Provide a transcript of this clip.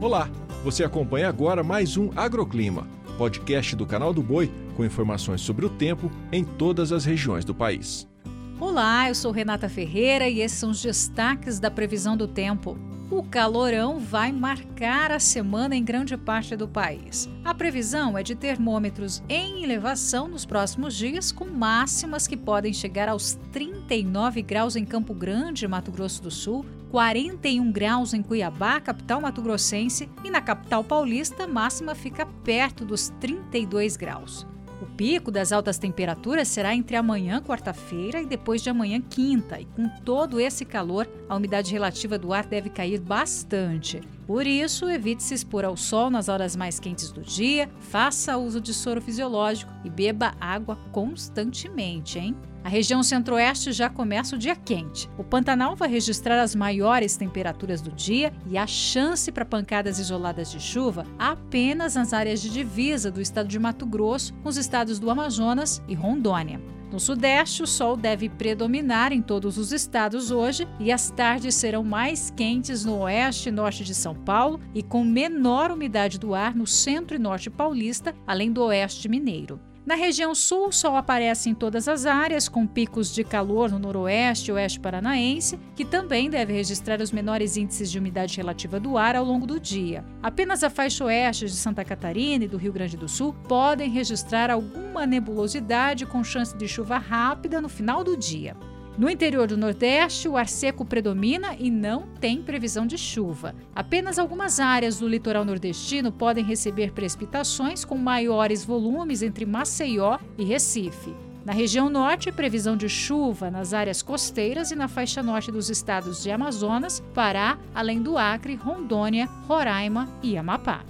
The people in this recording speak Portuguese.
Olá, você acompanha agora mais um Agroclima, podcast do canal do Boi com informações sobre o tempo em todas as regiões do país. Olá, eu sou Renata Ferreira e esses são os destaques da previsão do tempo. O calorão vai marcar a semana em grande parte do país. A previsão é de termômetros em elevação nos próximos dias, com máximas que podem chegar aos 39 graus em Campo Grande, Mato Grosso do Sul, 41 graus em Cuiabá, capital mato-grossense, e na capital paulista, máxima fica perto dos 32 graus. O pico das altas temperaturas será entre amanhã, quarta-feira, e depois de amanhã, quinta, e com todo esse calor, a umidade relativa do ar deve cair bastante. Por isso, evite se expor ao sol nas horas mais quentes do dia, faça uso de soro fisiológico e beba água constantemente, hein? A região centro-oeste já começa o dia quente. O Pantanal vai registrar as maiores temperaturas do dia e a chance para pancadas isoladas de chuva apenas nas áreas de divisa do estado de Mato Grosso com os estados do Amazonas e Rondônia. No Sudeste, o sol deve predominar em todos os estados hoje e as tardes serão mais quentes no oeste e norte de São Paulo e com menor umidade do ar no centro e norte paulista, além do oeste mineiro. Na região sul, o sol aparece em todas as áreas, com picos de calor no noroeste e oeste paranaense, que também deve registrar os menores índices de umidade relativa do ar ao longo do dia. Apenas a faixa oeste de Santa Catarina e do Rio Grande do Sul podem registrar alguma nebulosidade com chance de chuva rápida no final do dia. No interior do Nordeste, o ar seco predomina e não tem previsão de chuva. Apenas algumas áreas do litoral nordestino podem receber precipitações com maiores volumes entre Maceió e Recife. Na região norte, previsão de chuva nas áreas costeiras e na faixa norte dos estados de Amazonas, Pará, além do Acre, Rondônia, Roraima e Amapá.